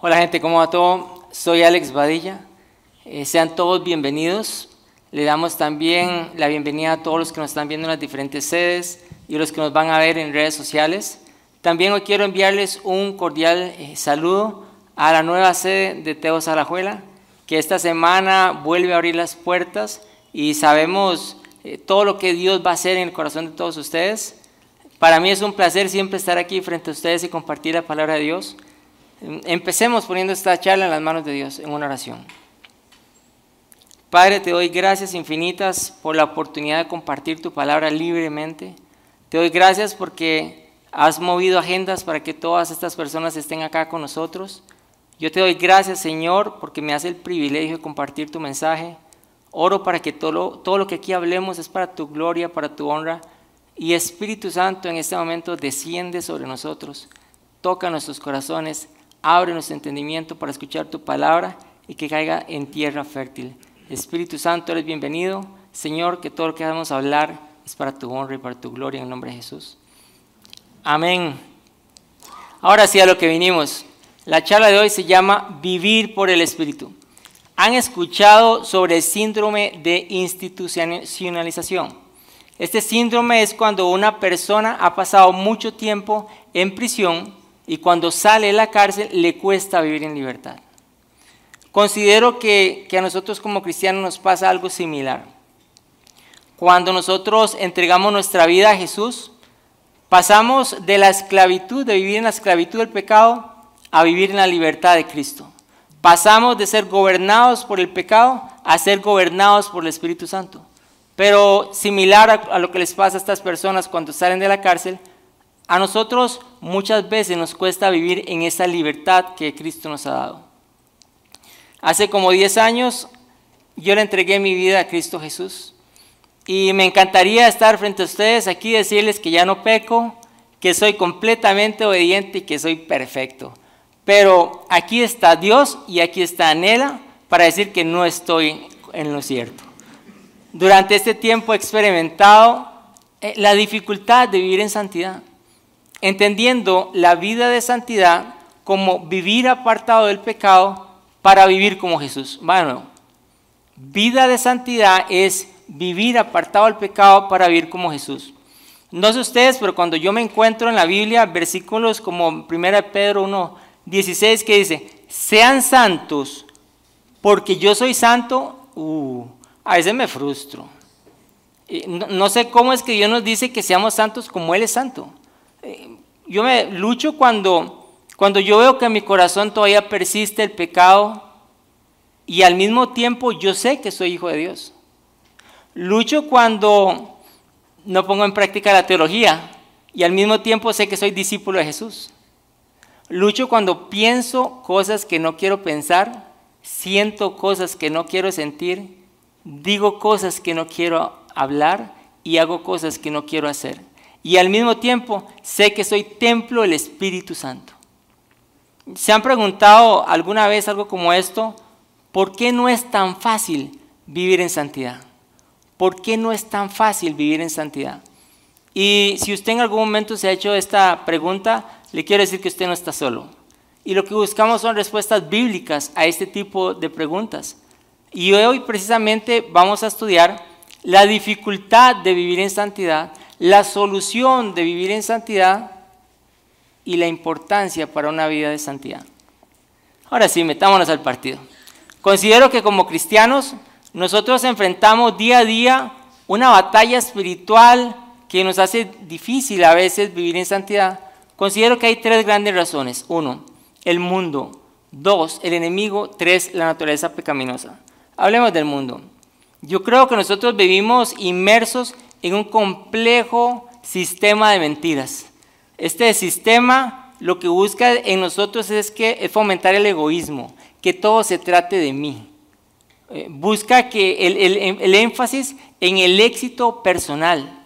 Hola gente, ¿cómo va todo? Soy Alex Badilla. Eh, sean todos bienvenidos. Le damos también la bienvenida a todos los que nos están viendo en las diferentes sedes y los que nos van a ver en redes sociales. También hoy quiero enviarles un cordial eh, saludo a la nueva sede de Teo Salajuela, que esta semana vuelve a abrir las puertas y sabemos eh, todo lo que Dios va a hacer en el corazón de todos ustedes. Para mí es un placer siempre estar aquí frente a ustedes y compartir la palabra de Dios. Empecemos poniendo esta charla en las manos de Dios en una oración. Padre, te doy gracias infinitas por la oportunidad de compartir tu palabra libremente. Te doy gracias porque has movido agendas para que todas estas personas estén acá con nosotros. Yo te doy gracias, Señor, porque me hace el privilegio de compartir tu mensaje. Oro para que todo lo, todo lo que aquí hablemos es para tu gloria, para tu honra. Y Espíritu Santo en este momento desciende sobre nosotros, toca nuestros corazones Abre nuestro entendimiento para escuchar tu palabra y que caiga en tierra fértil. Espíritu Santo, eres bienvenido. Señor, que todo lo que vamos a hablar es para tu honra y para tu gloria en el nombre de Jesús. Amén. Ahora sí a lo que vinimos. La charla de hoy se llama Vivir por el Espíritu. ¿Han escuchado sobre el síndrome de institucionalización? Este síndrome es cuando una persona ha pasado mucho tiempo en prisión y cuando sale de la cárcel le cuesta vivir en libertad. Considero que, a nosotros como cristianos nos pasa algo similar. Cuando nosotros entregamos nuestra vida a Jesús, pasamos de la esclavitud, de vivir en la esclavitud del pecado, a vivir en la libertad de Cristo. Pasamos de ser gobernados por el pecado a ser gobernados por el Espíritu Santo. Pero similar a, a lo que les pasa a estas personas cuando salen de la cárcel, a nosotros muchas veces nos cuesta vivir en esa libertad que Cristo nos ha dado. Hace como 10 años yo le entregué mi vida a Cristo Jesús y me encantaría estar frente a ustedes aquí y decirles que ya no peco, que soy completamente obediente y que soy perfecto. Pero aquí está Dios y aquí está Anela para decir que no estoy en lo cierto. Durante este tiempo he experimentado eh, la dificultad de vivir en santidad entendiendo la vida de santidad como vivir apartado del pecado para vivir como Jesús. Bueno, vida de santidad es vivir apartado del pecado para vivir como Jesús. No sé ustedes, pero cuando yo me encuentro en la Biblia, versículos como 1 Pedro 1, 16 que dice, sean santos porque yo soy santo, uh, a veces me frustro. No, no sé cómo es que Dios nos dice que seamos santos como Él es santo. Eh, yo me lucho cuando, cuando yo veo que en mi corazón todavía persiste el pecado y al mismo tiempo yo sé que soy hijo de Dios. Lucho cuando no pongo en práctica la teología y al mismo tiempo sé que soy discípulo de Jesús. Lucho cuando pienso cosas que no quiero pensar, siento cosas que no quiero sentir, digo cosas que no quiero hablar y hago cosas que no quiero hacer y al mismo tiempo sé que soy templo del Espíritu Santo. ¿Se han preguntado alguna vez algo como esto? ¿Por qué no es tan fácil vivir en santidad? ¿Por qué no es tan fácil vivir en santidad? Y si usted en algún momento se ha hecho esta pregunta, le quiero decir que usted no está solo. Y lo que buscamos son respuestas bíblicas a este tipo de preguntas. Y hoy precisamente vamos a estudiar la dificultad de vivir en santidad la solución de vivir en santidad y la importancia para una vida de santidad. Ahora sí, metámonos al partido. Considero que como cristianos nosotros enfrentamos día a día una batalla espiritual que nos hace difícil a veces vivir en santidad. Considero que hay tres grandes razones. Uno, el mundo. Dos, el enemigo. Tres, la naturaleza pecaminosa. Hablemos del mundo. Yo creo que nosotros vivimos inmersos en un complejo sistema de mentiras. Este sistema lo que busca en nosotros es, que, fomentar el egoísmo, que todo se trate de mí. Eh, busca que el, énfasis en el éxito personal.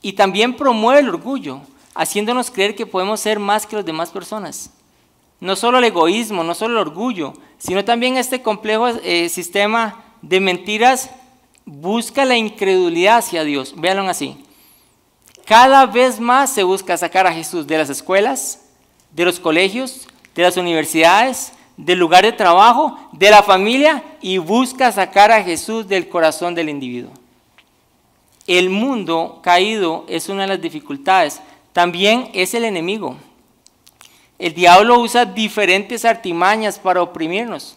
Y también promueve el orgullo, haciéndonos creer que podemos ser más que las demás personas. No solo el egoísmo, no solo el orgullo, sino también este complejo eh, sistema de mentiras busca la incredulidad hacia Dios. Véanlo así. Cada vez más se busca sacar a Jesús de las escuelas, de los colegios, de las universidades, del lugar de trabajo, de la familia y busca sacar a Jesús del corazón del individuo. El mundo caído es una de las dificultades. También es el enemigo. El diablo usa diferentes artimañas para oprimirnos.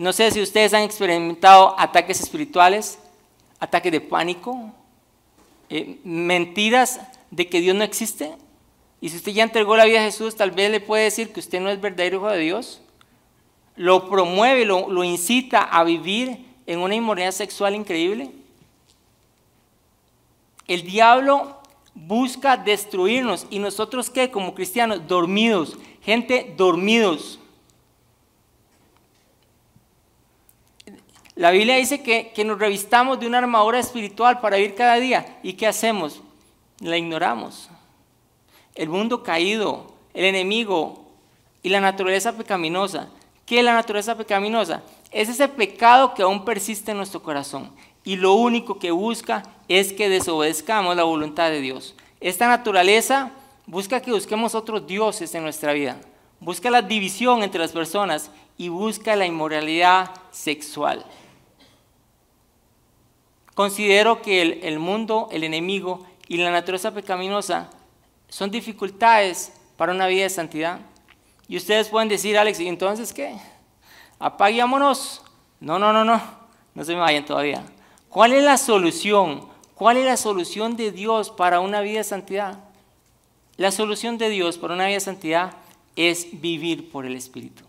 No sé si ustedes han experimentado ataques espirituales, ataques de pánico, eh, mentiras de que Dios no existe. Y si usted ya entregó la vida a Jesús, tal vez le puede decir que usted no es verdadero hijo de Dios. Lo promueve, lo, incita a vivir en una inmoralidad sexual increíble. El diablo busca destruirnos y nosotros qué, como cristianos, dormidos, gente dormidos. La Biblia dice que, que, nos revistamos de una armadura espiritual para vivir cada día. ¿Y qué hacemos? La ignoramos. El mundo caído, el enemigo y la naturaleza pecaminosa. ¿Qué es la naturaleza pecaminosa? Es ese pecado que aún persiste en nuestro corazón y lo único que busca es que desobedezcamos la voluntad de Dios. Esta naturaleza busca que busquemos otros dioses en nuestra vida, busca la división entre las personas y busca la inmoralidad sexual. Considero que el, mundo, el enemigo y la naturaleza pecaminosa son dificultades para una vida de santidad. Y ustedes pueden decir, Alex, ¿y entonces qué? Apaguémonos. No, no, no, no. No se me vayan todavía. ¿Cuál es la solución? ¿Cuál es la solución de Dios para una vida de santidad? La solución de Dios para una vida de santidad es vivir por el Espíritu.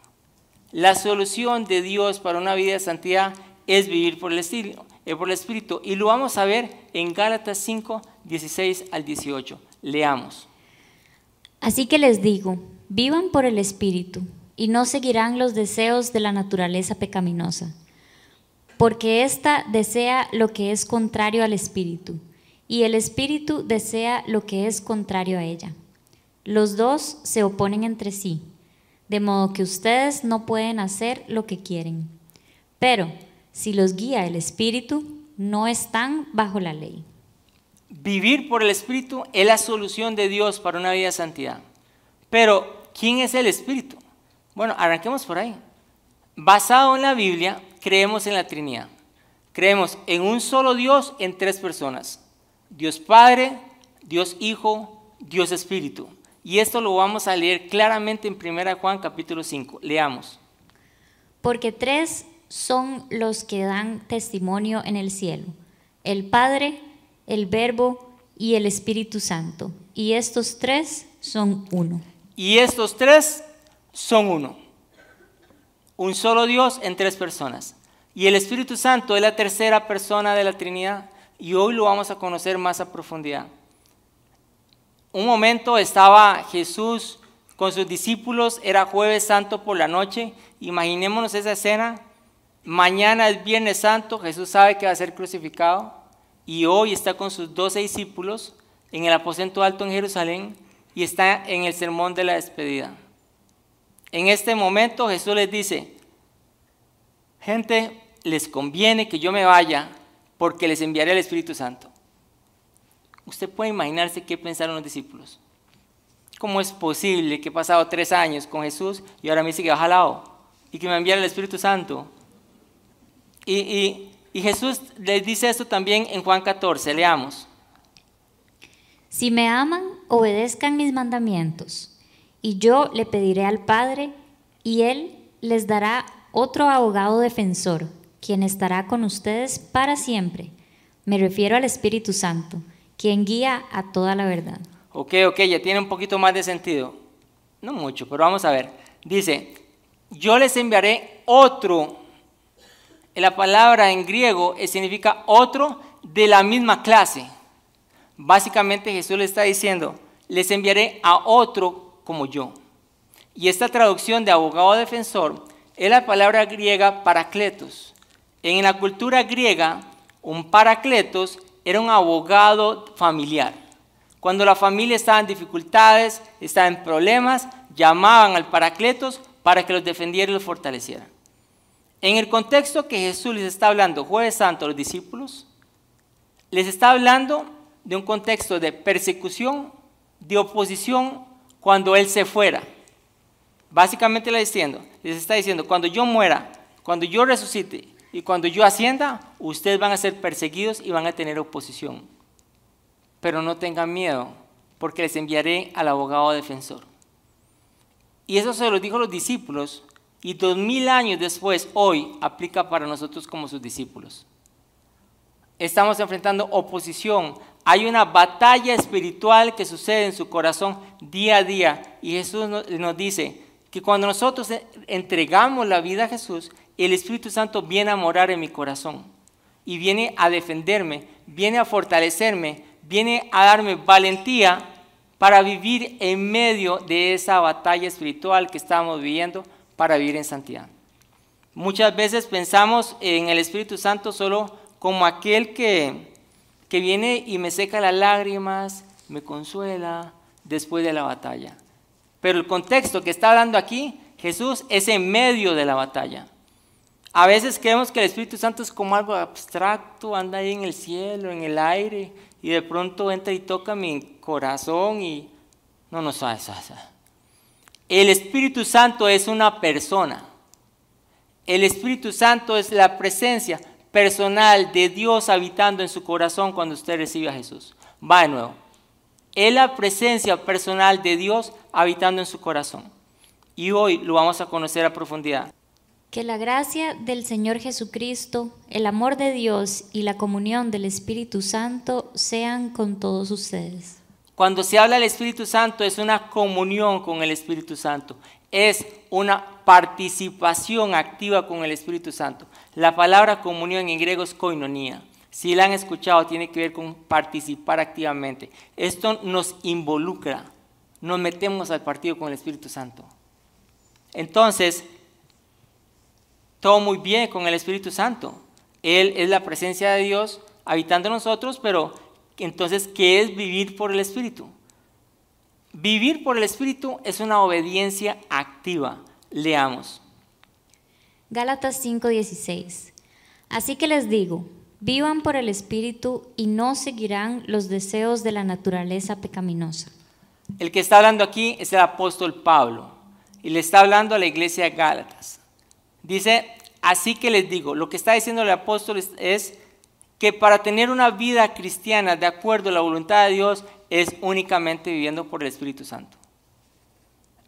La solución de Dios para una vida de santidad es vivir por el Espíritu. Eh, por el Espíritu. Y lo vamos a ver en Gálatas 5, 16 al 18. Leamos. Así que les digo, vivan por el Espíritu y no seguirán los deseos de la naturaleza pecaminosa, porque ésta desea lo que es contrario al Espíritu, y el Espíritu desea lo que es contrario a ella. Los dos se oponen entre sí, de modo que ustedes no pueden hacer lo que quieren. Pero si los guía el Espíritu, no están bajo la ley. Vivir por el Espíritu es la solución de Dios para una vida de santidad. Pero, ¿quién es el Espíritu? Bueno, arranquemos por ahí. Basado en la Biblia, creemos en la Trinidad. Creemos en un solo Dios en tres personas. Dios Padre, Dios Hijo, Dios Espíritu. Y esto lo vamos a leer claramente en 1 Juan capítulo 5. Leamos. Porque tres son los que dan testimonio en el cielo, el Padre, el Verbo y el Espíritu Santo. Y estos tres son uno. Y estos tres son uno. Un solo Dios en tres personas. Y el Espíritu Santo es la tercera persona de la Trinidad. Y hoy lo vamos a conocer más a profundidad. Un momento estaba Jesús con sus discípulos, era jueves santo por la noche. Imaginémonos esa escena Mañana es Viernes Santo, Jesús sabe que va a ser crucificado y hoy está con sus doce discípulos en el aposento alto en Jerusalén y está en el sermón de la despedida. En este momento Jesús les dice, gente, les conviene que yo me vaya porque les enviaré el Espíritu Santo. Usted puede imaginarse qué pensaron los discípulos. ¿Cómo es posible que he pasado tres años con Jesús y ahora me dice que va jalado y que me enviara el Espíritu Santo? Y, Jesús les dice esto también en Juan 14, leamos. Si me aman, obedezcan mis mandamientos, y yo le pediré al Padre, y Él les dará otro abogado defensor, quien estará con ustedes para siempre. Me refiero al Espíritu Santo, quien guía a toda la verdad. Ok, ok, ya tiene un poquito más de sentido. No mucho, pero vamos a ver. Dice, yo les enviaré otro la palabra en griego significa otro de la misma clase. Básicamente Jesús le está diciendo, les enviaré a otro como yo. Y esta traducción de abogado defensor es la palabra griega paracletos. En la cultura griega, un paracletos era un abogado familiar. Cuando la familia estaba en dificultades, estaba en problemas, llamaban al paracletos para que los defendiera y los fortaleciera. En el contexto que Jesús les está hablando jueves santo a los discípulos, les está hablando de un contexto de persecución, de oposición cuando Él se fuera. Básicamente les, diciendo, les está diciendo, cuando yo muera, cuando yo resucite y cuando yo ascienda, ustedes van a ser perseguidos y van a tener oposición. Pero no tengan miedo, porque les enviaré al abogado defensor. Y eso se lo dijo a los discípulos, y dos mil años después, hoy, aplica para nosotros como sus discípulos. Estamos enfrentando oposición. Hay una batalla espiritual que sucede en su corazón día a día. Y Jesús nos dice que cuando nosotros entregamos la vida a Jesús, el Espíritu Santo viene a morar en mi corazón. Y viene a defenderme, viene a fortalecerme, viene a darme valentía para vivir en medio de esa batalla espiritual que estamos viviendo para vivir en santidad. Muchas veces pensamos en el Espíritu Santo solo como aquel que, que viene y me seca las lágrimas, me consuela después de la batalla. Pero el contexto que está hablando aquí, Jesús es en medio de la batalla. A veces creemos que el Espíritu Santo es como algo abstracto, anda ahí en el cielo, en el aire, y de pronto entra y toca mi corazón y no nos hace. El Espíritu Santo es una persona. El Espíritu Santo es la presencia personal de Dios habitando en su corazón cuando usted recibe a Jesús. Va de nuevo. Es la presencia personal de Dios habitando en su corazón. Y hoy lo vamos a conocer a profundidad. Que la gracia del Señor Jesucristo, el amor de Dios y la comunión del Espíritu Santo sean con todos ustedes. Cuando se habla del Espíritu Santo es una comunión con el Espíritu Santo, es una participación activa con el Espíritu Santo. La palabra comunión en griego es koinonia. Si la han escuchado, tiene que ver con participar activamente. Esto nos involucra, nos metemos al partido con el Espíritu Santo. Entonces, todo muy bien con el Espíritu Santo. Él es la presencia de Dios habitando en nosotros, pero entonces, ¿qué es vivir por el Espíritu? Vivir por el Espíritu es una obediencia activa. Leamos. Gálatas 5:16. Así que les digo, vivan por el Espíritu y no seguirán los deseos de la naturaleza pecaminosa. El que está hablando aquí es el apóstol Pablo y le está hablando a la iglesia de Gálatas. Dice, así que les digo, lo que está diciendo el apóstol es, que para tener una vida cristiana de acuerdo a la voluntad de Dios es únicamente viviendo por el Espíritu Santo.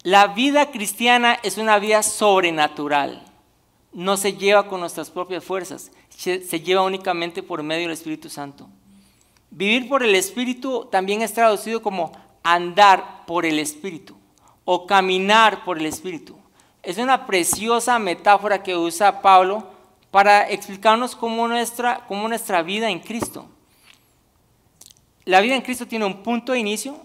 La vida cristiana es una vida sobrenatural. No se lleva con nuestras propias fuerzas, se lleva únicamente por medio del Espíritu Santo. Vivir por el Espíritu también es traducido como andar por el Espíritu o caminar por el Espíritu. Es una preciosa metáfora que usa Pablo para explicarnos cómo nuestra, cómo nuestra vida en Cristo. La vida en Cristo tiene un punto de inicio,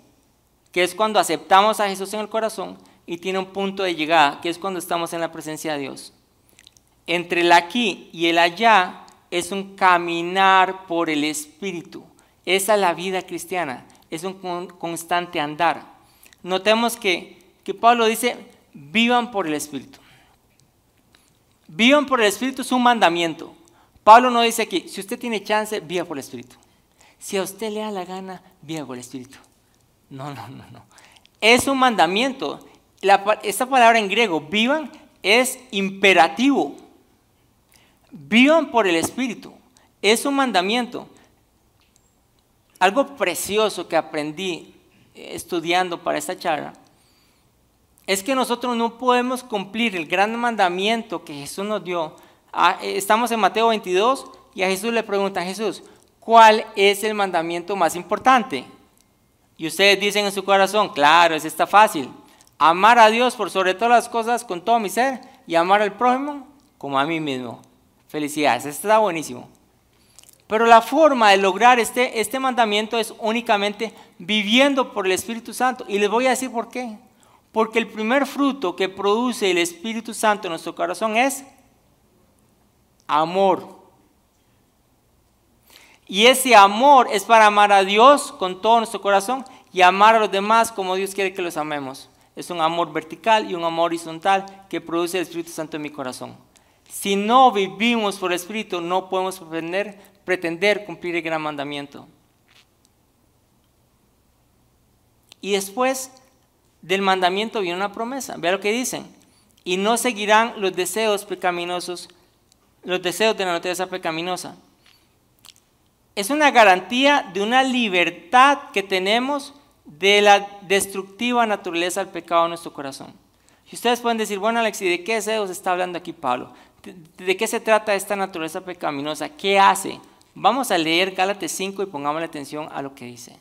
que es cuando aceptamos a Jesús en el corazón, y tiene un punto de llegada, que es cuando estamos en la presencia de Dios. Entre el aquí y el allá es un caminar por el Espíritu. Esa es la vida cristiana, es un constante andar. Notemos que, que Pablo dice, vivan por el Espíritu. Vivan por el Espíritu es un mandamiento. Pablo no dice aquí, si usted tiene chance, viva por el Espíritu. Si a usted le da la gana, viva por el Espíritu. No, no, no, no. Es un mandamiento. esta palabra en griego, vivan, es imperativo. Vivan por el Espíritu. Es un mandamiento. Algo precioso que aprendí estudiando para esta charla es que nosotros no podemos cumplir el gran mandamiento que Jesús nos dio. Ah, eh, estamos en Mateo 22 y a Jesús le preguntan, Jesús, ¿cuál es el mandamiento más importante? Y ustedes dicen en su corazón, claro, es está fácil. Amar a Dios por sobre todas las cosas con todo mi ser y amar al prójimo como a mí mismo. Felicidades, esto está buenísimo. Pero la forma de lograr este, este mandamiento es únicamente viviendo por el Espíritu Santo. Y les voy a decir por qué. Porque el primer fruto que produce el Espíritu Santo en nuestro corazón es amor. Y ese amor es para amar a Dios con todo nuestro corazón y amar a los demás como Dios quiere que los amemos. Es un amor vertical y un amor horizontal que produce el Espíritu Santo en mi corazón. Si no vivimos por el Espíritu, no podemos pretender, pretender cumplir el gran mandamiento. Y después del mandamiento viene una promesa. Vea lo que dicen. Y no seguirán los deseos pecaminosos, los deseos de la naturaleza pecaminosa. Es una garantía de una libertad que tenemos de la destructiva naturaleza del pecado en nuestro corazón. Y ustedes pueden decir, bueno Alex, ¿y de qué deseos está hablando aquí Pablo? ¿De, qué se trata esta naturaleza pecaminosa? ¿Qué hace? Vamos a leer Gálatas 5 y pongamos la atención a lo que dice.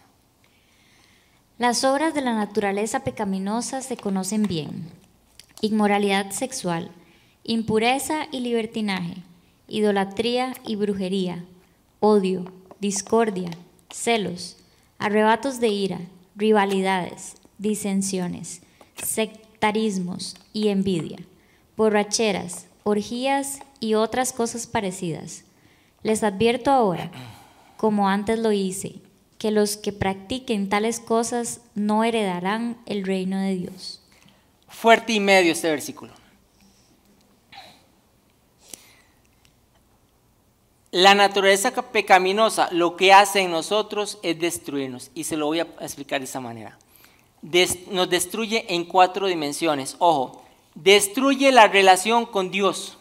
Las obras de la naturaleza pecaminosa se conocen bien. Inmoralidad sexual, impureza y libertinaje, idolatría y brujería, odio, discordia, celos, arrebatos de ira, rivalidades, disensiones, sectarismos y envidia, borracheras, orgías y otras cosas parecidas. Les advierto ahora, como antes lo hice, que los que practiquen tales cosas no heredarán el reino de Dios. Fuerte y medio este versículo. La naturaleza pecaminosa lo que hace en nosotros es destruirnos y se lo voy a explicar de esa manera. nos destruye en cuatro dimensiones. Ojo, destruye la relación con Dios.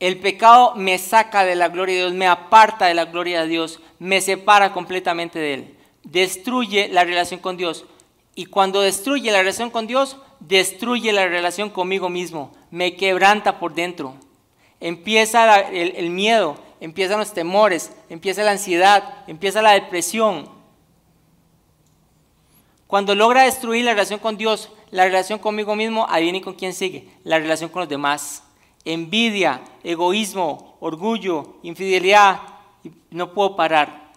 El pecado me saca de la gloria de Dios, me aparta de la gloria de Dios, me separa completamente de Él. Destruye la relación con Dios. Y cuando destruye la relación con Dios, destruye la relación conmigo mismo, me quebranta por dentro. Empieza el, miedo, empiezan los temores, empieza la ansiedad, empieza la depresión. Cuando logra destruir la relación con Dios, la relación conmigo mismo, ahí viene con quién sigue, la relación con los demás envidia, egoísmo, orgullo, infidelidad, no puedo parar.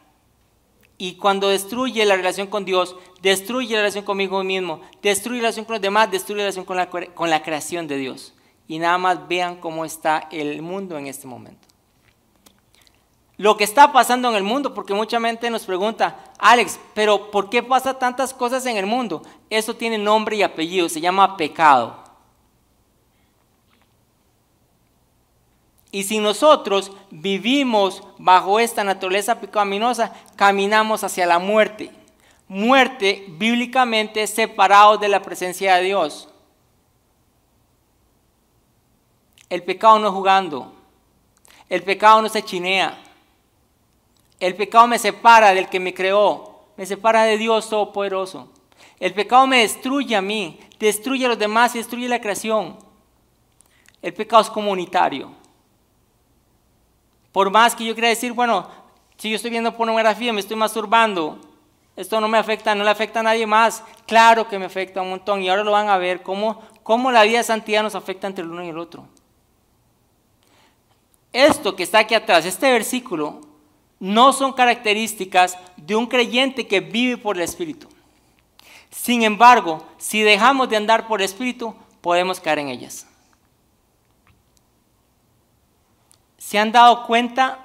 Y cuando destruye la relación con Dios, destruye la relación conmigo mismo, destruye la relación con los demás, destruye la relación con la, con la creación de Dios. Y nada más vean cómo está el mundo en este momento. Lo que está pasando en el mundo, porque mucha gente nos pregunta, Alex, pero ¿por qué pasa tantas cosas en el mundo? Eso tiene nombre y apellido, se llama pecado. Y si nosotros vivimos bajo esta naturaleza pecaminosa, caminamos hacia la muerte. Muerte bíblicamente separados de la presencia de Dios. El pecado no es jugando. El pecado no se chinea. El pecado me separa del que me creó. Me separa de Dios Todopoderoso. El pecado me destruye a mí, destruye a los demás y destruye la creación. El pecado es comunitario. Por más que yo quiera decir, bueno, si yo estoy viendo pornografía, me estoy masturbando, esto no me afecta, no le afecta a nadie más. Claro que me afecta un montón y ahora lo van a ver cómo, cómo la vida de santidad nos afecta entre el uno y el otro. Esto que está aquí atrás, este versículo, no son características de un creyente que vive por el Espíritu. Sin embargo, si dejamos de andar por el Espíritu, podemos caer en ellas. ¿Se han dado cuenta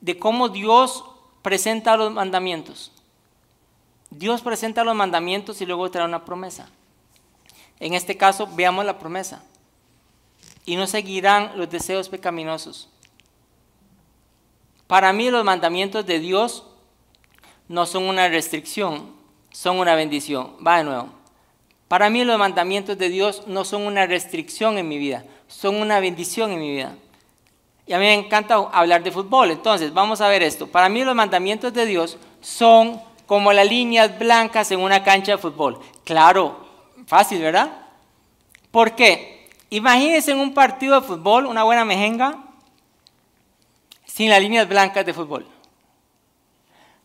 de cómo Dios presenta los mandamientos? Dios presenta los mandamientos y luego trae una promesa. En este caso, veamos la promesa. Y no seguirán los deseos pecaminosos. Para mí los mandamientos de Dios no son una restricción, son una bendición. Va de nuevo. Para mí los mandamientos de Dios no son una restricción en mi vida, son una bendición en mi vida. Y a mí me encanta hablar de fútbol. Entonces, vamos a ver esto. Para mí los mandamientos de Dios son como las líneas blancas en una cancha de fútbol. Claro, fácil, ¿verdad? ¿Por qué? Imagínense en un partido de fútbol, una buena mejenga, sin las líneas blancas de fútbol.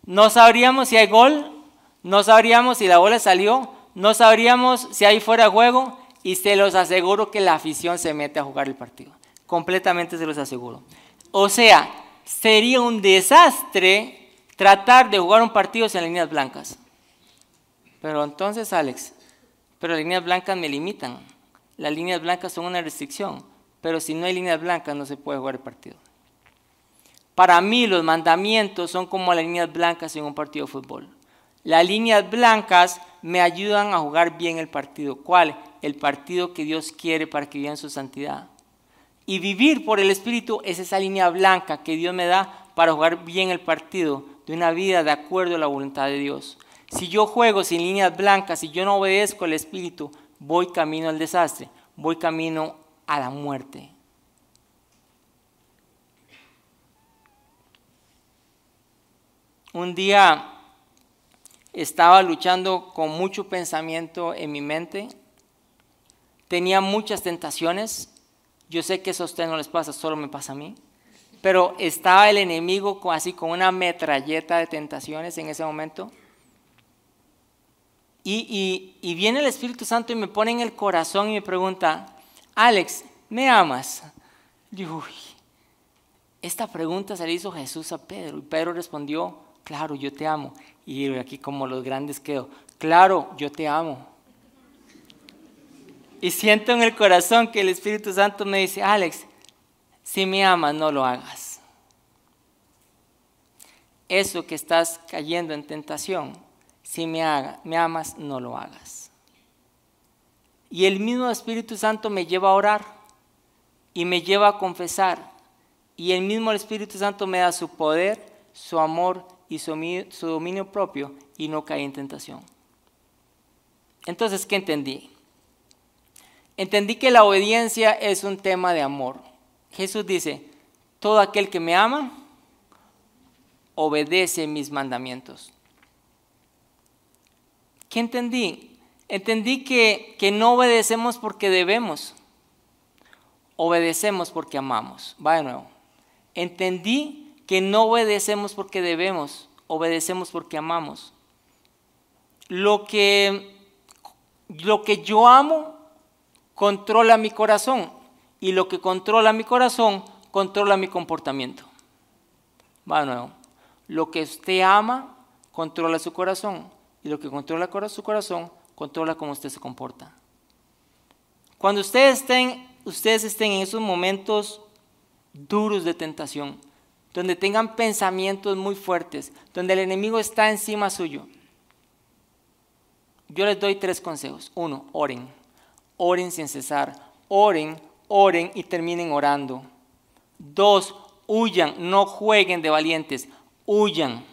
No sabríamos si hay gol, no sabríamos si la bola salió, no sabríamos si hay fuera de juego y se los aseguro que la afición se mete a jugar el partido completamente se los aseguro. O sea, sería un desastre tratar de jugar un partido sin líneas blancas. Pero entonces, Alex, pero las líneas blancas me limitan. Las líneas blancas son una restricción, pero si no hay líneas blancas no se puede jugar el partido. Para mí los mandamientos son como las líneas blancas en un partido de fútbol. Las líneas blancas me ayudan a jugar bien el partido. ¿Cuál? El partido que Dios quiere para que viva en su santidad. Y vivir por el Espíritu es esa línea blanca que Dios me da para jugar bien el partido de una vida de acuerdo a la voluntad de Dios. Si yo juego sin líneas blancas, si yo no obedezco al Espíritu, voy camino al desastre, voy camino a la muerte. Un día estaba luchando con mucho pensamiento en mi mente, tenía muchas tentaciones, yo sé que eso a ustedes no les pasa, solo me pasa a mí, pero estaba el enemigo así con una metralleta de tentaciones en ese momento. Y, viene el Espíritu Santo y me pone en el corazón y me pregunta, Alex, ¿me amas? Yo, esta pregunta se le hizo Jesús a Pedro y Pedro respondió, claro, yo te amo. Y aquí como los grandes quedo, claro, yo te amo. Y siento en el corazón que el Espíritu Santo me dice, Alex, si me amas, no lo hagas. Eso que estás cayendo en tentación, si me, me amas, no lo hagas. Y el mismo Espíritu Santo me lleva a orar y me lleva a confesar. Y el mismo Espíritu Santo me da su poder, su amor y su, su dominio propio y no cae en tentación. Entonces, ¿qué entendí? Entendí que la obediencia es un tema de amor. Jesús dice, todo aquel que me ama, obedece mis mandamientos. ¿Qué entendí? Entendí que, que no obedecemos porque debemos, obedecemos porque amamos. Va de nuevo. Entendí que no obedecemos porque debemos, obedecemos porque amamos. Lo que, lo que yo amo controla mi corazón y lo que controla mi corazón controla mi comportamiento. Bueno, lo que usted ama controla su corazón y lo que controla su corazón controla cómo usted se comporta. Cuando ustedes estén, ustedes estén en esos momentos duros de tentación, donde tengan pensamientos muy fuertes, donde el enemigo está encima suyo, yo les doy tres consejos. Uno, oren oren sin cesar, oren, oren y terminen orando. Dos, huyan, no jueguen de valientes, huyan.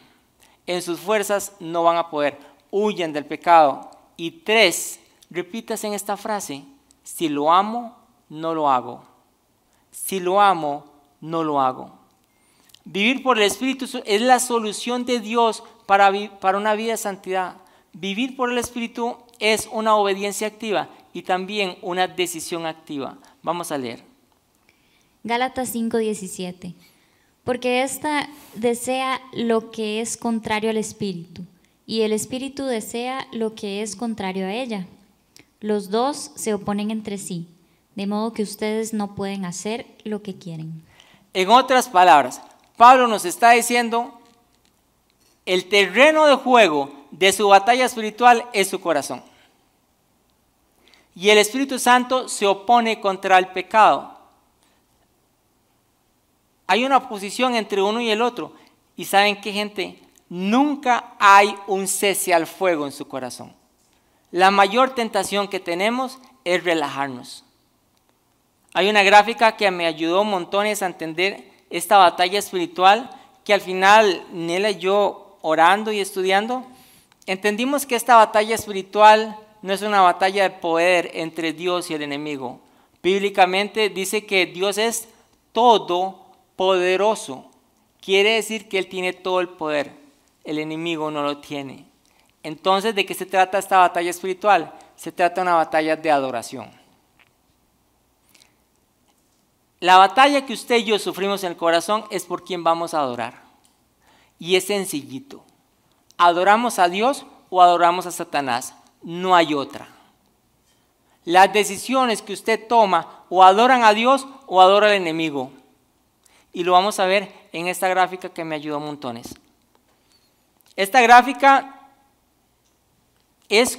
En sus fuerzas no van a poder, huyan del pecado. Y tres, repitas en esta frase, si lo amo, no lo hago. Si lo amo, no lo hago. Vivir por el Espíritu es la solución de Dios para, para una vida de santidad. Vivir por el Espíritu es una obediencia activa y también una decisión activa. Vamos a leer. Gálatas 5:17. Porque ésta desea lo que es contrario al espíritu, y el espíritu desea lo que es contrario a ella. Los dos se oponen entre sí, de modo que ustedes no pueden hacer lo que quieren. En otras palabras, Pablo nos está diciendo, el terreno de juego de su batalla espiritual es su corazón. Y el Espíritu Santo se opone contra el pecado. Hay una oposición entre uno y el otro. Y saben qué gente, nunca hay un cese al fuego en su corazón. La mayor tentación que tenemos es relajarnos. Hay una gráfica que me ayudó montones a entender esta batalla espiritual que al final Nela y yo orando y estudiando, entendimos que esta batalla espiritual no es una batalla de poder entre Dios y el enemigo. Bíblicamente dice que Dios es todopoderoso. Quiere decir que Él tiene todo el poder. El enemigo no lo tiene. Entonces, ¿de qué se trata esta batalla espiritual? Se trata de una batalla de adoración. La batalla que usted y yo sufrimos en el corazón es por quien vamos a adorar. Y es sencillito. ¿Adoramos a Dios o adoramos a Satanás? No hay otra. Las decisiones que usted toma o adoran a Dios o adoran al enemigo. Y lo vamos a ver en esta gráfica que me ayudó montones. Esta gráfica es,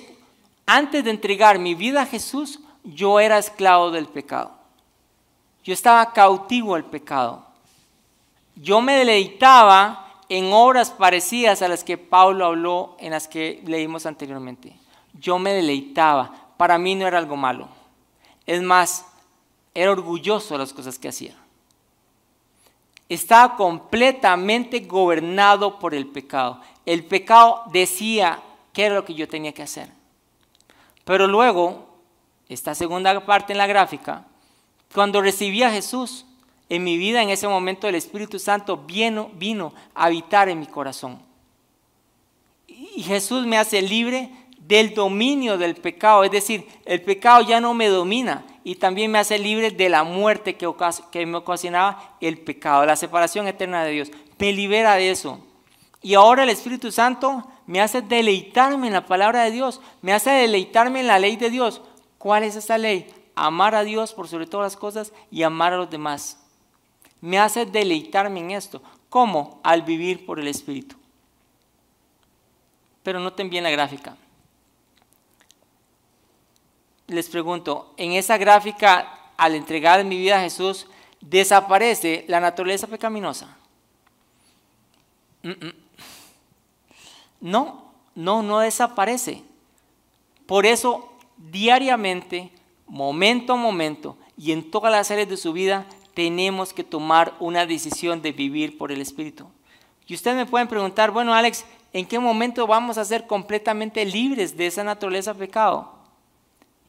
antes de entregar mi vida a Jesús, yo era esclavo del pecado. Yo estaba cautivo al pecado. Yo me deleitaba en obras parecidas a las que Pablo habló, en las que leímos anteriormente yo me deleitaba. Para mí no era algo malo. Es más, era orgulloso de las cosas que hacía. Estaba completamente gobernado por el pecado. El pecado decía qué era lo que yo tenía que hacer. Pero luego, esta segunda parte en la gráfica, cuando recibí a Jesús en mi vida, en ese momento el Espíritu Santo vino, vino a habitar en mi corazón. Y Jesús me hace libre del dominio del pecado, es decir, el pecado ya no me domina y también me hace libre de la muerte que, me ocasionaba el pecado, la separación eterna de Dios. Me libera de eso. Y ahora el Espíritu Santo me hace deleitarme en la palabra de Dios, me hace deleitarme en la ley de Dios. ¿Cuál es esa ley? Amar a Dios por sobre todas las cosas y amar a los demás. Me hace deleitarme en esto. ¿Cómo? Al vivir por el Espíritu. Pero noten bien la gráfica les pregunto, en esa gráfica, al entregar mi vida a Jesús, ¿desaparece la naturaleza pecaminosa? No, no, no desaparece. Por eso, diariamente, momento a momento y en todas las áreas de su vida, tenemos que tomar una decisión de vivir por el Espíritu. Y ustedes me pueden preguntar, bueno, Alex, ¿en qué momento vamos a ser completamente libres de esa naturaleza pecado?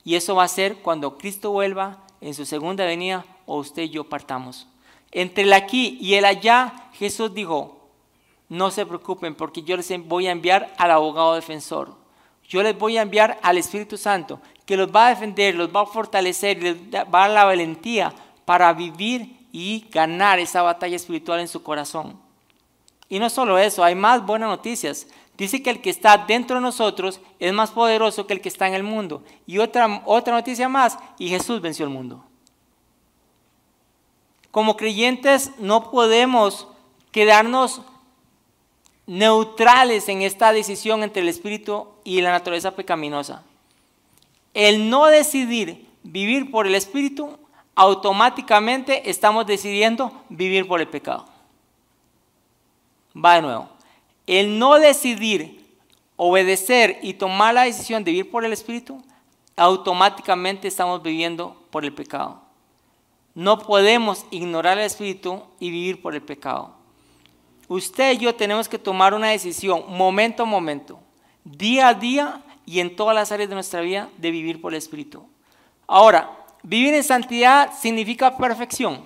Y eso va a ser cuando Cristo vuelva en su segunda venida o usted y yo partamos. Entre el aquí y el allá, Jesús dijo, no se preocupen porque yo les voy a enviar al abogado defensor. Yo les voy a enviar al Espíritu Santo que los va a defender, los va a fortalecer, les va a dar la valentía para vivir y ganar esa batalla espiritual en su corazón. Y no solo eso, hay más buenas noticias. Dice que el que está dentro de nosotros es más poderoso que el que está en el mundo. Y otra, otra noticia más, y Jesús venció el mundo. Como creyentes no podemos quedarnos neutrales en esta decisión entre el espíritu y la naturaleza pecaminosa. El no decidir vivir por el espíritu, automáticamente estamos decidiendo vivir por el pecado. Va de nuevo el no decidir obedecer y tomar la decisión de vivir por el Espíritu, automáticamente estamos viviendo por el pecado. No podemos ignorar el Espíritu y vivir por el pecado. Usted y yo tenemos que tomar una decisión momento a momento, día a día y en todas las áreas de nuestra vida de vivir por el Espíritu. Ahora, vivir en santidad significa perfección.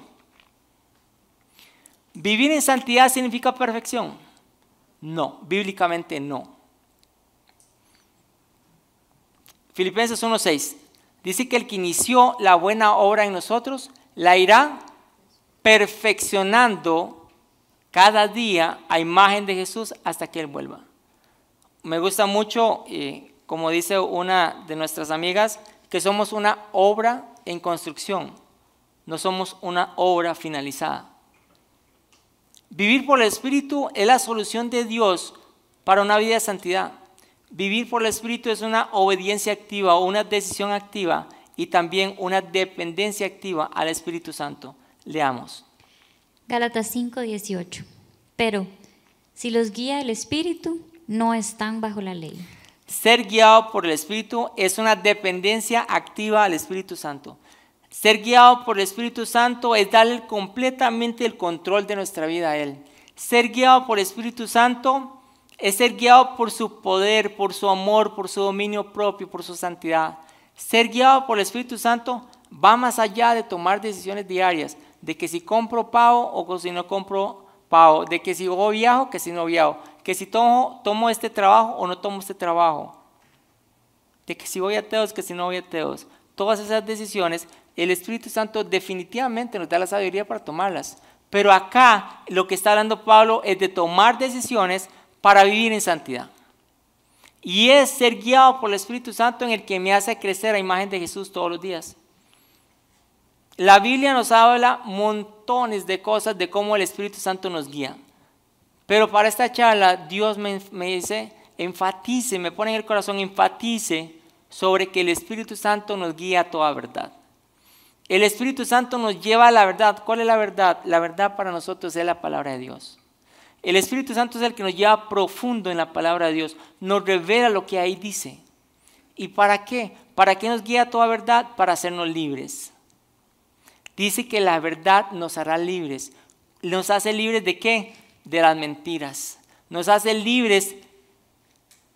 Vivir en santidad significa perfección. No, bíblicamente no. Filipenses 1.6 dice que el que inició la buena obra en nosotros la irá perfeccionando cada día a imagen de Jesús hasta que Él vuelva. Me gusta mucho, eh, como dice una de nuestras amigas, que somos una obra en construcción, no somos una obra finalizada. Vivir por el Espíritu es la solución de Dios para una vida de santidad. Vivir por el Espíritu es una obediencia activa o una decisión activa y también una dependencia activa al Espíritu Santo. Leamos. Gálatas 5:18. Pero si los guía el Espíritu, no están bajo la ley. Ser guiado por el Espíritu es una dependencia activa al Espíritu Santo. Ser guiado por el Espíritu Santo es darle completamente el control de nuestra vida a Él. Ser guiado por el Espíritu Santo es ser guiado por su poder, por su amor, por su dominio propio, por su santidad. Ser guiado por el Espíritu Santo va más allá de tomar decisiones diarias, de que si compro pavo o si no compro pavo, de que si voy viajo, que si no viajo, que si tomo, tomo este trabajo o no tomo este trabajo, de que si voy a Teos, que si no voy a Teos. Todas esas decisiones el Espíritu Santo definitivamente nos da la sabiduría para tomarlas. Pero acá lo que está hablando Pablo es de tomar decisiones para vivir en santidad. Y es ser guiado por el Espíritu Santo en el que me hace crecer a imagen de Jesús todos los días. La Biblia nos habla montones de cosas de cómo el Espíritu Santo nos guía. Pero para esta charla Dios me, me dice, enfatice, me pone en el corazón, enfatice sobre que el Espíritu Santo nos guía a toda verdad. El Espíritu Santo nos lleva a la verdad. ¿Cuál es la verdad? La verdad para nosotros es la palabra de Dios. El Espíritu Santo es el que nos lleva profundo en la palabra de Dios. Nos revela lo que ahí dice. ¿Y para qué? ¿Para qué nos guía toda verdad? Para hacernos libres. Dice que la verdad nos hará libres. ¿Nos hace libres de qué? De las mentiras. Nos hace libres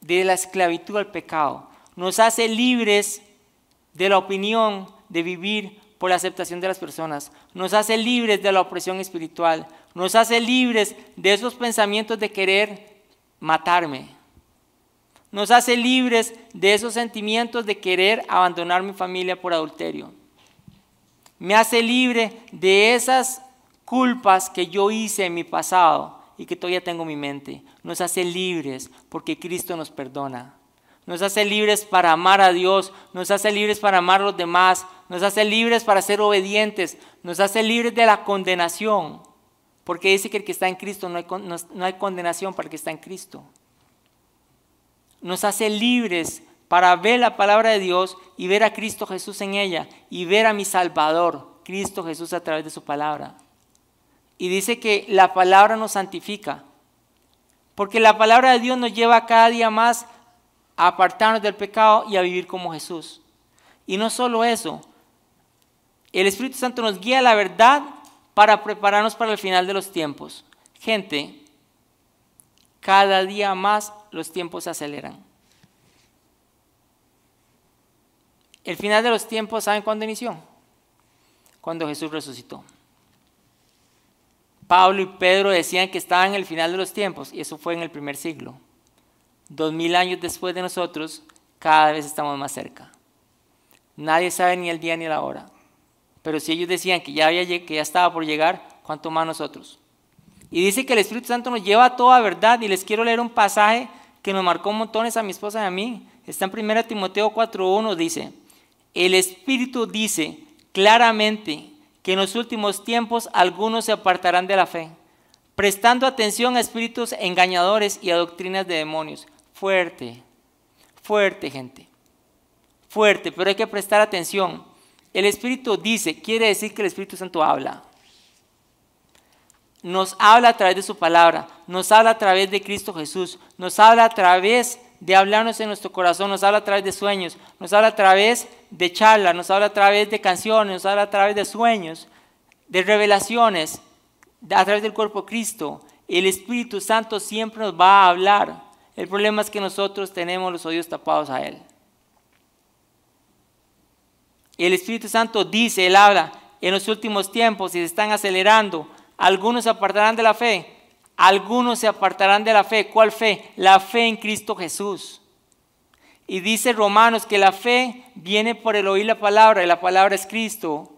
de la esclavitud al pecado. Nos hace libres de la opinión de vivir por la aceptación de las personas. Nos hace libres de la opresión espiritual. Nos hace libres de esos pensamientos de querer matarme. Nos hace libres de esos sentimientos de querer abandonar mi familia por adulterio. Me hace libre de esas culpas que yo hice en mi pasado y que todavía tengo en mi mente. Nos hace libres porque Cristo nos perdona. Nos hace libres para amar a Dios, nos hace libres para amar a los demás, nos hace libres para ser obedientes, nos hace libres de la condenación. Porque dice que el que está en Cristo no hay, condenación para el que está en Cristo. Nos hace libres para ver la palabra de Dios y ver a Cristo Jesús en ella y ver a mi Salvador, Cristo Jesús a través de su palabra. Y dice que la palabra nos santifica, porque la palabra de Dios nos lleva cada día más a apartarnos del pecado y a vivir como Jesús. Y no solo eso, el Espíritu Santo nos guía a la verdad para prepararnos para el final de los tiempos. Gente, cada día más los tiempos se aceleran. El final de los tiempos, ¿saben cuándo inició? Cuando Jesús resucitó. Pablo y Pedro decían que estaban en el final de los tiempos, y eso fue en el primer siglo. Dos mil años después de nosotros, cada vez estamos más cerca. Nadie sabe ni el día ni la hora. Pero si ellos decían que ya, había, que ya estaba por llegar, ¿cuánto más nosotros? Y dice que el Espíritu Santo nos lleva a toda verdad. Y les quiero leer un pasaje que nos marcó montones a mi esposa y a mí. Está en 1 Timoteo 4.1, dice, el Espíritu dice claramente que en los últimos tiempos algunos se apartarán de la fe, prestando atención a espíritus engañadores y a doctrinas de demonios. Fuerte, fuerte gente, fuerte, pero hay que prestar atención. El Espíritu dice, quiere decir que el Espíritu Santo habla. Nos habla a través de su palabra, nos habla a través de Cristo Jesús, nos habla a través de hablarnos en nuestro corazón, nos habla a través de sueños, nos habla a través de charlas, nos habla a través de canciones, nos habla a través de sueños, de revelaciones, a través del cuerpo de Cristo. El Espíritu Santo siempre nos va a hablar. El problema es que nosotros tenemos los oídos tapados a Él. El Espíritu Santo dice, Él habla, en los últimos tiempos y se están acelerando, algunos se apartarán de la fe, algunos se apartarán de la fe. ¿Cuál fe? La fe en Cristo Jesús. Y dice Romanos que la fe viene por el oír la palabra y la palabra es Cristo.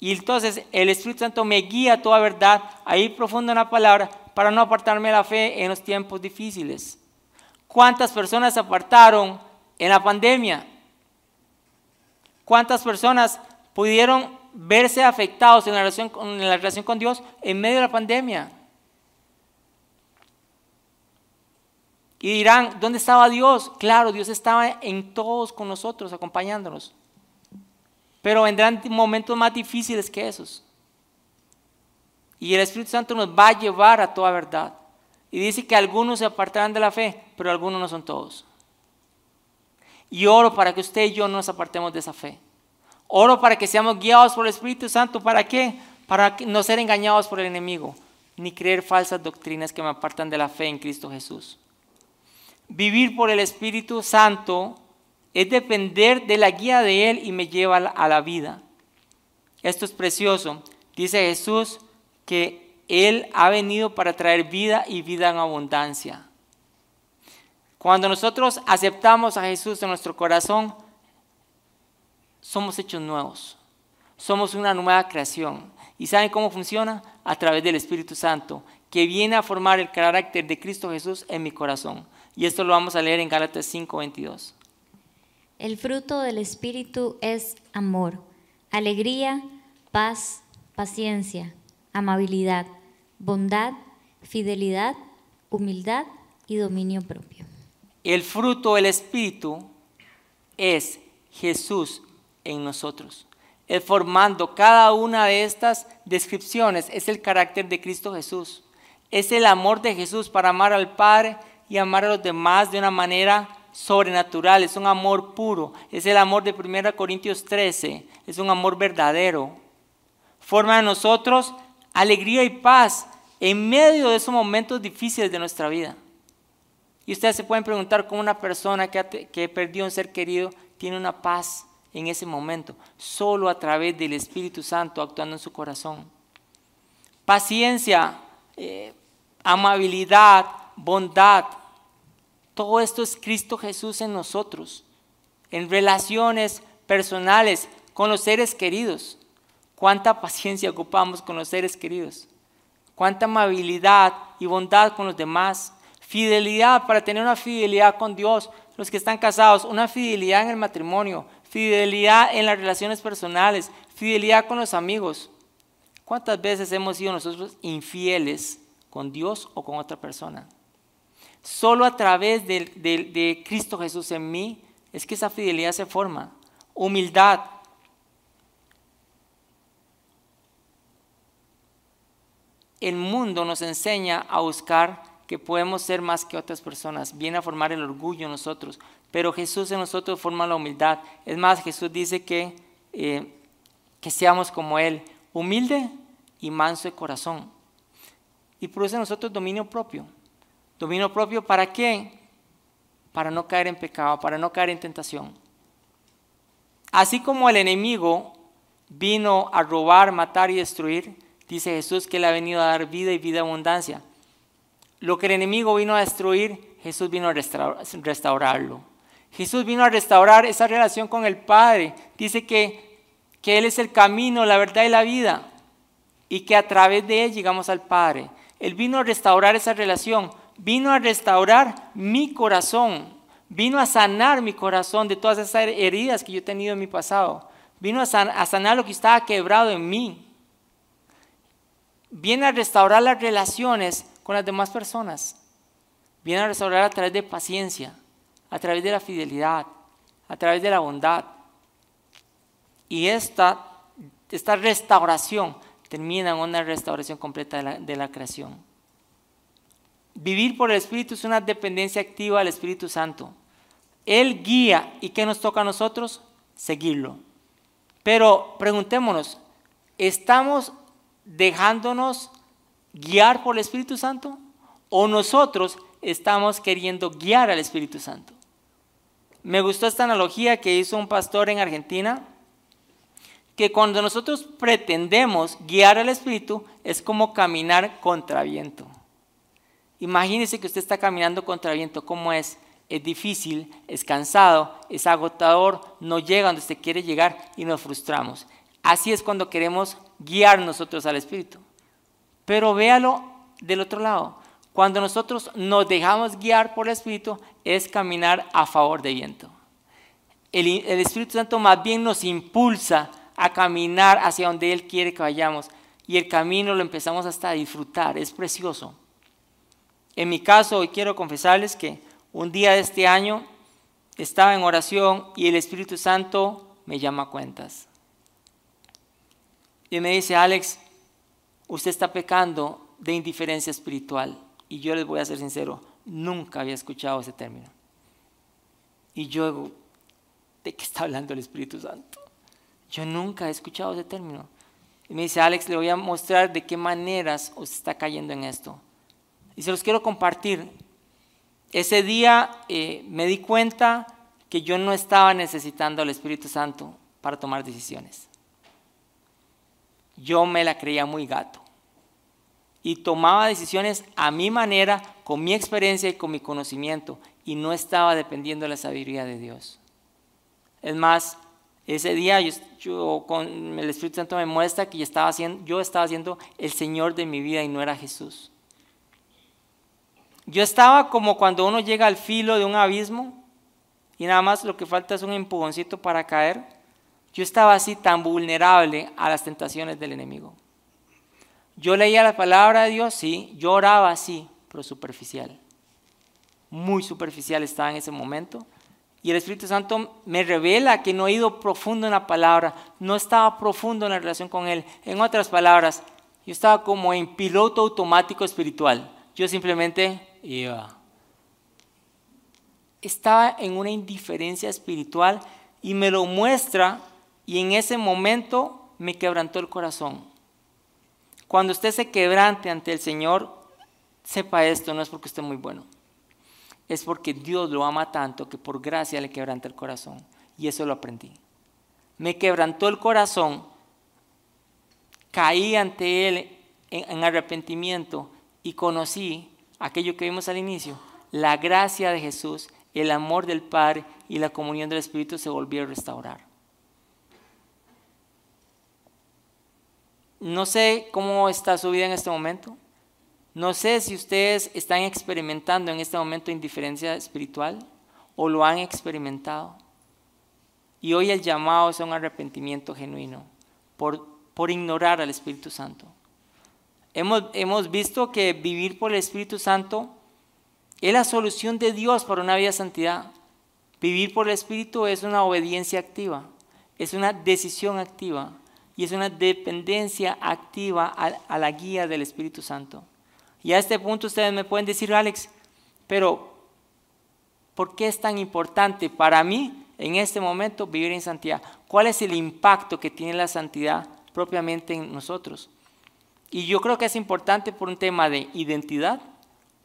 Y entonces el Espíritu Santo me guía a toda verdad, ahí profundo en la palabra, para no apartarme de la fe en los tiempos difíciles. ¿Cuántas personas se apartaron en la pandemia? ¿Cuántas personas pudieron verse afectados en la relación, en la relación con Dios en medio de la pandemia? Y dirán, ¿dónde estaba Dios? Claro, Dios estaba en todos con nosotros, acompañándonos. Pero vendrán momentos más difíciles que esos. Y el Espíritu Santo nos va a llevar a toda verdad. Y dice que algunos se apartarán de la fe, pero algunos no son todos. Y oro para que usted y yo no nos apartemos de esa fe. Oro para que seamos guiados por el Espíritu Santo. ¿Para qué? Para no ser engañados por el enemigo, ni creer falsas doctrinas que me apartan de la fe en Cristo Jesús. Vivir por el Espíritu Santo es depender de la guía de Él y me lleva a la vida. Esto es precioso. Dice Jesús que Él ha venido para traer vida y vida en abundancia. Cuando nosotros aceptamos a Jesús en nuestro corazón, somos hechos nuevos. Somos una nueva creación. ¿Y saben cómo funciona? A través del Espíritu Santo, que viene a formar el carácter de Cristo Jesús en mi corazón. Y esto lo vamos a leer en Gálatas 5:22. El fruto del Espíritu es amor, alegría, paz, paciencia, amabilidad, bondad, fidelidad, humildad y dominio propio. El fruto del Espíritu es Jesús en nosotros. El formando cada una de estas descripciones es el carácter de Cristo Jesús. Es el amor de Jesús para amar al Padre y amar a los demás de una manera sobrenatural, es un amor puro, es el amor de 1 Corintios 13, es un amor verdadero. Forma en nosotros alegría y paz en medio de esos momentos difíciles de nuestra vida. Y ustedes se pueden preguntar cómo una persona que, que perdió un ser querido tiene una paz en ese momento, solo a través del Espíritu Santo actuando en su corazón. Paciencia, eh, amabilidad, bondad, todo esto es Cristo Jesús en nosotros, en relaciones personales con los seres queridos. ¿Cuánta paciencia ocupamos con los seres queridos? ¿Cuánta amabilidad y bondad con los demás? Fidelidad para tener una fidelidad con Dios, los que están casados, una fidelidad en el matrimonio, fidelidad en las relaciones personales, fidelidad con los amigos. ¿Cuántas veces hemos sido nosotros infieles con Dios o con otra persona? Solo a través de, de, Cristo Jesús en mí es que esa fidelidad se forma. Humildad. El mundo nos enseña a buscar que podemos ser más que otras personas, viene a formar el orgullo en nosotros, pero Jesús en nosotros forma la humildad. Es más, Jesús dice que, eh, que seamos como Él, humilde y manso de corazón. Y produce en nosotros dominio propio. Dominio propio para qué? Para no caer en pecado, para no caer en tentación. Así como el enemigo vino a robar, matar y destruir, dice Jesús que Él ha venido a dar vida y vida abundancia. Lo que el enemigo vino a destruir, Jesús vino a restaurarlo. Jesús vino a restaurar esa relación con el Padre. Dice que, que Él es el camino, la verdad y la vida. Y que a través de Él llegamos al Padre. Él vino a restaurar esa relación. Vino a restaurar mi corazón. Vino a sanar mi corazón de todas esas heridas que yo he tenido en mi pasado. Vino a sanar lo que estaba quebrado en mí. Viene a restaurar las relaciones con las demás personas. Viene a restaurar a través de paciencia, a través de la fidelidad, a través de la bondad. Y esta, esta restauración termina en una restauración completa de la, creación. Vivir por el Espíritu es una dependencia activa del Espíritu Santo. Él guía y ¿qué nos toca a nosotros? Seguirlo. Pero preguntémonos, ¿estamos dejándonos guiar por el Espíritu Santo o nosotros estamos queriendo guiar al Espíritu Santo. Me gustó esta analogía que hizo un pastor en Argentina, que cuando nosotros pretendemos guiar al Espíritu es como caminar contra viento. Imagínese que usted está caminando contra viento, ¿cómo es? Es difícil, es cansado, es agotador, no llega donde usted quiere llegar y nos frustramos. Así es cuando queremos guiar nosotros al Espíritu. Pero véalo del otro lado. Cuando nosotros nos dejamos guiar por el Espíritu, es caminar a favor de viento. El, el, Espíritu Santo más bien nos impulsa a caminar hacia donde Él quiere que vayamos. Y el camino lo empezamos hasta a disfrutar, es precioso. En mi caso, hoy quiero confesarles que un día de este año estaba en oración y el Espíritu Santo me llama a cuentas. Y me dice, Alex, usted está pecando de indiferencia espiritual. Y yo les voy a ser sincero, nunca había escuchado ese término. Y yo ¿de qué está hablando el Espíritu Santo? Yo nunca he escuchado ese término. Y me dice, Alex, le voy a mostrar de qué maneras usted está cayendo en esto. Y se los quiero compartir. Ese día eh, me di cuenta que yo no estaba necesitando al Espíritu Santo para tomar decisiones yo me la creía muy gato. Y tomaba decisiones a mi manera, con mi experiencia y con mi conocimiento. Y no estaba dependiendo de la sabiduría de Dios. Es más, ese día yo, con el Espíritu Santo me muestra que yo estaba, haciendo, yo estaba siendo el Señor de mi vida y no era Jesús. Yo estaba como cuando uno llega al filo de un abismo y nada más lo que falta es un empujoncito para caer. Yo estaba así tan vulnerable a las tentaciones del enemigo. Yo leía la palabra de Dios, sí, yo oraba así, pero superficial. Muy superficial estaba en ese momento. Y el Espíritu Santo me revela que no he ido profundo en la palabra, no estaba profundo en la relación con Él. En otras palabras, yo estaba como en piloto automático espiritual. Yo simplemente iba. Estaba en una indiferencia espiritual y me lo muestra y en ese momento me quebrantó el corazón. Cuando usted se quebrante ante el Señor, sepa esto, no es porque esté muy bueno. es porque Dios lo ama tanto que por gracia le quebranta el corazón. Y eso lo aprendí. Me quebrantó el corazón, caí ante Él en, arrepentimiento y conocí aquello que vimos al inicio, la gracia de Jesús, el amor del Padre y la comunión del Espíritu se volvieron a restaurar. No sé cómo está su vida en este momento. No sé si ustedes están experimentando en este momento indiferencia espiritual o lo han experimentado. Y hoy el llamado es un arrepentimiento genuino por, por ignorar al Espíritu Santo. Hemos, hemos visto que vivir por el Espíritu Santo es la solución de Dios para una vida de santidad. Vivir por el Espíritu es una obediencia activa, es una decisión activa y es una dependencia activa a, la guía del Espíritu Santo. Y a este punto ustedes me pueden decir, Alex, pero ¿por qué es tan importante para mí en este momento vivir en santidad? ¿Cuál es el impacto que tiene la santidad propiamente en nosotros? Y yo creo que es importante por un tema de identidad,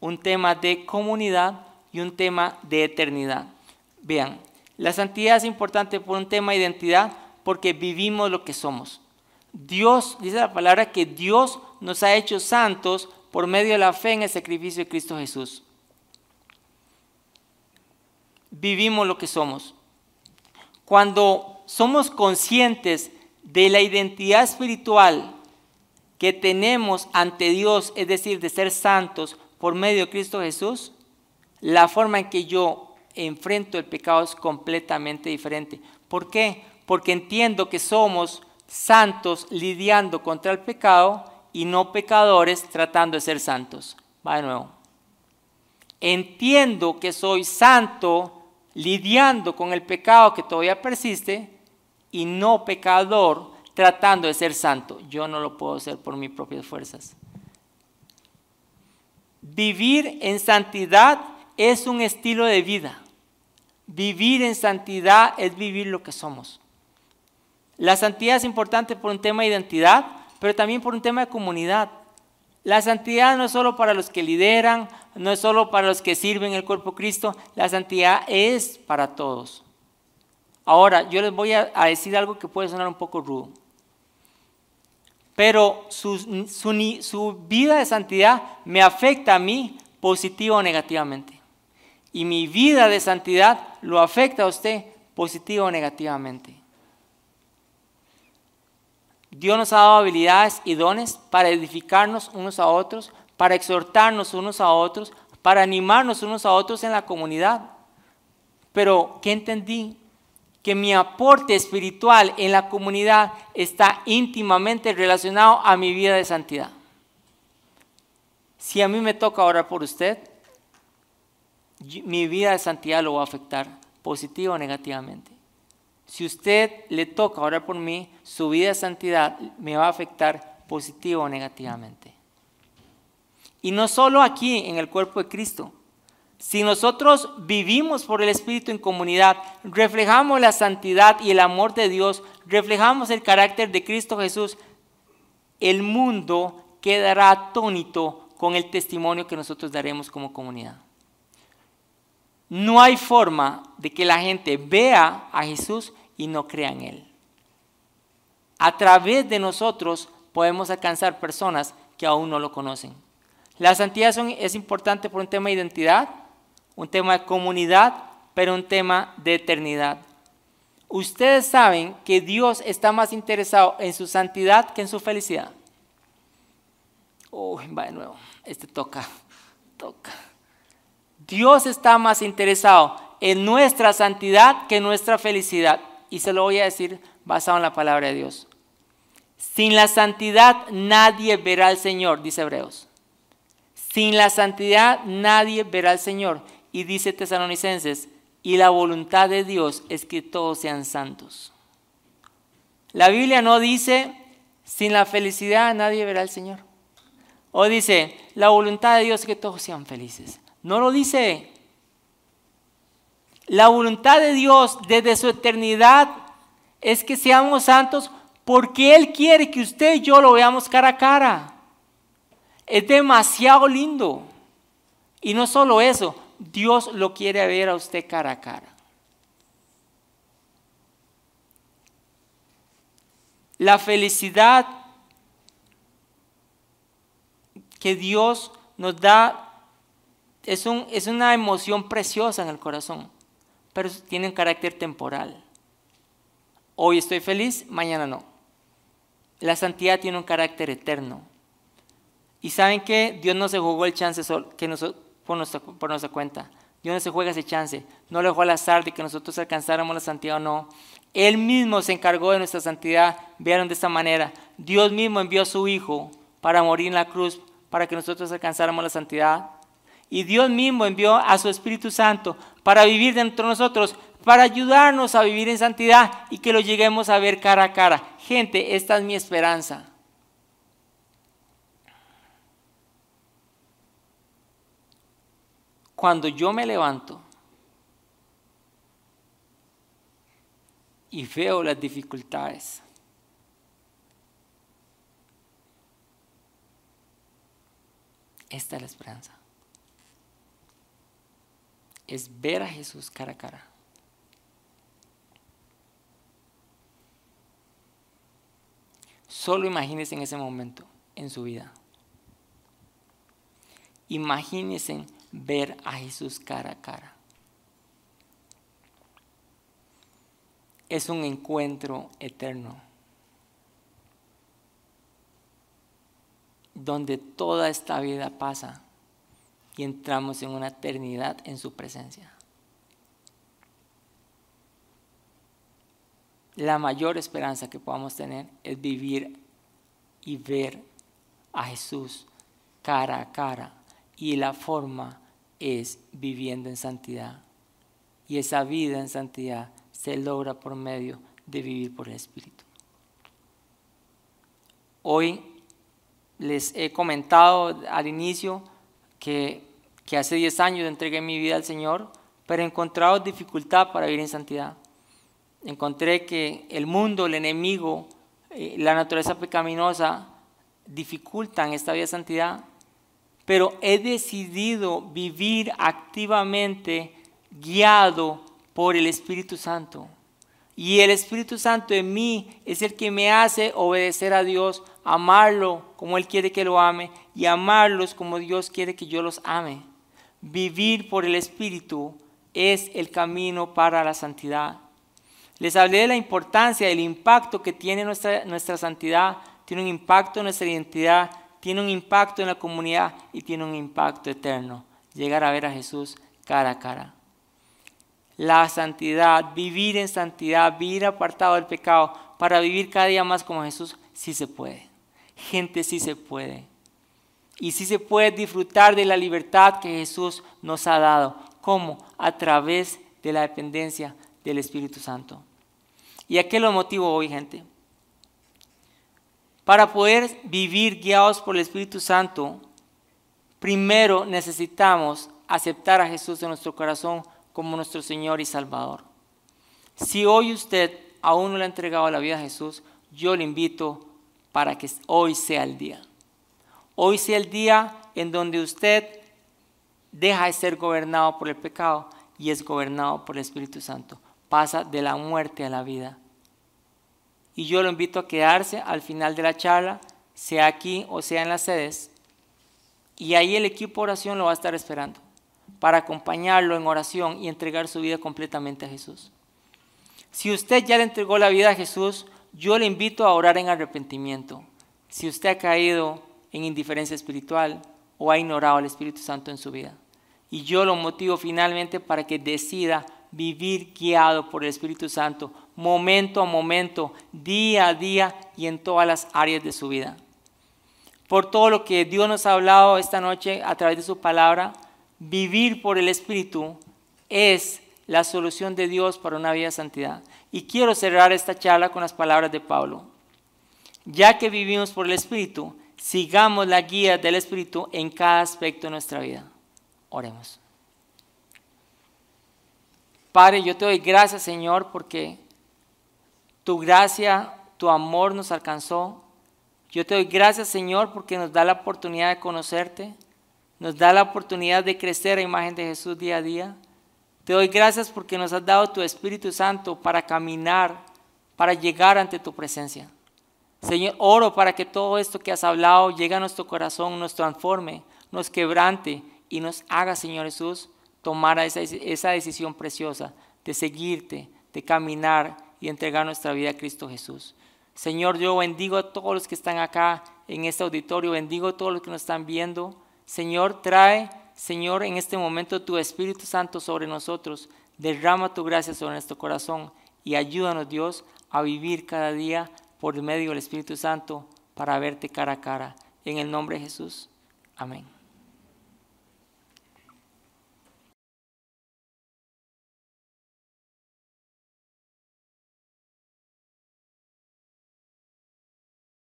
un tema de comunidad y un tema de eternidad. Vean, la santidad es importante por un tema de identidad porque vivimos lo que somos. Dios, dice la palabra, que Dios nos ha hecho santos por medio de la fe en el sacrificio de Cristo Jesús. Vivimos lo que somos. Cuando somos conscientes de la identidad espiritual que tenemos ante Dios, es decir, de ser santos por medio de Cristo Jesús, la forma en que yo enfrento el pecado es completamente diferente. ¿Por qué? Porque entiendo que somos santos lidiando contra el pecado y no pecadores tratando de ser santos. Va de nuevo. Entiendo que soy santo lidiando con el pecado que todavía persiste y no pecador tratando de ser santo. Yo no lo puedo hacer por mis propias fuerzas. Vivir en santidad es un estilo de vida. Vivir en santidad es vivir lo que somos. La santidad es importante por un tema de identidad, pero también por un tema de comunidad. La santidad no es solo para los que lideran, no es solo para los que sirven el cuerpo de Cristo, la santidad es para todos. Ahora, yo les voy a, decir algo que puede sonar un poco rudo, pero su, su vida de santidad me afecta a mí positivo o negativamente. Y mi vida de santidad lo afecta a usted positivo o negativamente. Dios nos ha dado habilidades y dones para edificarnos unos a otros, para exhortarnos unos a otros, para animarnos unos a otros en la comunidad. Pero, ¿qué entendí? Que mi aporte espiritual en la comunidad está íntimamente relacionado a mi vida de santidad. Si a mí me toca orar por usted, mi vida de santidad lo va a afectar, positivo o negativamente. Si usted le toca orar por mí, su vida de santidad me va a afectar positivo o negativamente. Y no solo aquí en el cuerpo de Cristo. Si nosotros vivimos por el Espíritu en comunidad, reflejamos la santidad y el amor de Dios, reflejamos el carácter de Cristo Jesús, el mundo quedará atónito con el testimonio que nosotros daremos como comunidad. No hay forma de que la gente vea a Jesús y no crea en Él. A través de nosotros podemos alcanzar personas que aún no lo conocen. La santidad es importante por un tema de identidad, un tema de comunidad, pero un tema de eternidad. Ustedes saben que Dios está más interesado en su santidad que en su felicidad. Uy, va de nuevo. Este toca, toca. Dios está más interesado en nuestra santidad que en nuestra felicidad. Y se lo voy a decir basado en la palabra de Dios. Sin la santidad nadie verá al Señor, dice Hebreos. Sin la santidad nadie verá al Señor. Y dice Tesalonicenses, y la voluntad de Dios es que todos sean santos. La Biblia no dice, sin la felicidad nadie verá al Señor. O dice, la voluntad de Dios es que todos sean felices. No lo dice. La voluntad de Dios desde su eternidad es que seamos santos porque Él quiere que usted y yo lo veamos cara a cara. Es demasiado lindo. Y no solo eso, Dios lo quiere ver a usted cara a cara. La felicidad que Dios nos da es, un, es una emoción preciosa en el corazón, pero tiene un carácter temporal. Hoy estoy feliz, mañana no. La santidad tiene un carácter eterno. Y saben que Dios no se jugó el chance que por, nuestra, por nuestra cuenta. Dios no se juega ese chance. No le dejó al azar de que nosotros alcanzáramos la santidad o no. Él mismo se encargó de nuestra santidad. Vieron de esta manera. Dios mismo envió a su Hijo para morir en la cruz para que nosotros alcanzáramos la santidad. Y Dios mismo envió a su Espíritu Santo para vivir dentro de nosotros, para ayudarnos a vivir en santidad y que lo lleguemos a ver cara a cara. Gente, esta es mi esperanza. Cuando yo me levanto y veo las dificultades. Esta es la esperanza. Es ver a Jesús cara a cara. Solo imagínense en ese momento en su vida. Imagínense ver a Jesús cara a cara. es un encuentro eterno, donde toda esta vida pasa y entramos en una eternidad en su presencia. La mayor esperanza que podamos tener es vivir y ver a Jesús cara a cara y la forma es viviendo en santidad. Y esa vida en santidad se logra por medio de vivir por el Espíritu. Hoy les he comentado al inicio que, hace 10 años entregué mi vida al Señor, pero he encontrado dificultad para vivir en santidad. Encontré que el mundo, el enemigo, eh, la naturaleza pecaminosa dificultan esta vida de santidad, pero he decidido vivir activamente guiado por el Espíritu Santo. Y el Espíritu Santo en mí es el que me hace obedecer a Dios, amarlo como Él quiere que lo ame y amarlos como Dios quiere que yo los ame. Vivir por el Espíritu es el camino para la santidad. Les hablé de la importancia, del impacto que tiene nuestra, nuestra santidad. Tiene un impacto en nuestra identidad, tiene un impacto en la comunidad y tiene un impacto eterno. Llegar a ver a Jesús cara a cara la santidad, vivir en santidad, vivir apartado del pecado, para vivir cada día más como Jesús, sí se puede. Gente, sí se puede. Y sí se puede disfrutar de la libertad que Jesús nos ha dado. ¿Cómo? A través de la dependencia del Espíritu Santo. ¿Y a qué lo motivo hoy, gente? Para poder vivir guiados por el Espíritu Santo, primero necesitamos aceptar a Jesús en nuestro corazón como nuestro Señor y Salvador. Si hoy usted aún no le ha entregado la vida a Jesús, yo le invito para que hoy sea el día. Hoy sea el día en donde usted deja de ser gobernado por el pecado y es gobernado por el Espíritu Santo. Pasa de la muerte a la vida. Y yo lo invito a quedarse al final de la charla, sea aquí o sea en las sedes. Y ahí el equipo oración lo va a estar esperando para acompañarlo en oración y entregar su vida completamente a Jesús. Si usted ya le entregó la vida a Jesús, yo le invito a orar en arrepentimiento. Si usted ha caído en indiferencia espiritual o ha ignorado al Espíritu Santo en su vida. Y yo lo motivo finalmente para que decida vivir guiado por el Espíritu Santo, momento a momento, día a día y en todas las áreas de su vida. Por todo lo que Dios nos ha hablado esta noche a través de su palabra, vivir por el Espíritu es la solución de Dios para una vida de santidad. Y quiero cerrar esta charla con las palabras de Pablo. Ya que vivimos por el Espíritu, sigamos la guía del Espíritu en cada aspecto de nuestra vida. Oremos. Padre, yo te doy gracias, Señor, porque tu gracia, tu amor nos alcanzó. Yo te doy gracias, Señor, porque nos da la oportunidad de conocerte nos da la oportunidad de crecer a imagen de Jesús día a día. Te doy gracias porque nos has dado tu Espíritu Santo para caminar, para llegar ante tu presencia. Señor, oro para que todo esto que has hablado llegue a nuestro corazón, nos transforme, nos quebrante y nos haga, Señor Jesús, tomar esa, decisión preciosa de seguirte, de caminar y entregar nuestra vida a Cristo Jesús. Señor, yo bendigo a todos los que están acá en este auditorio, bendigo a todos los que nos están viendo. Señor, trae, Señor, en este momento tu Espíritu Santo sobre nosotros. Derrama tu gracia sobre nuestro corazón y ayúdanos, Dios, a vivir cada día por medio del Espíritu Santo para verte cara a cara. En el nombre de Jesús. Amén.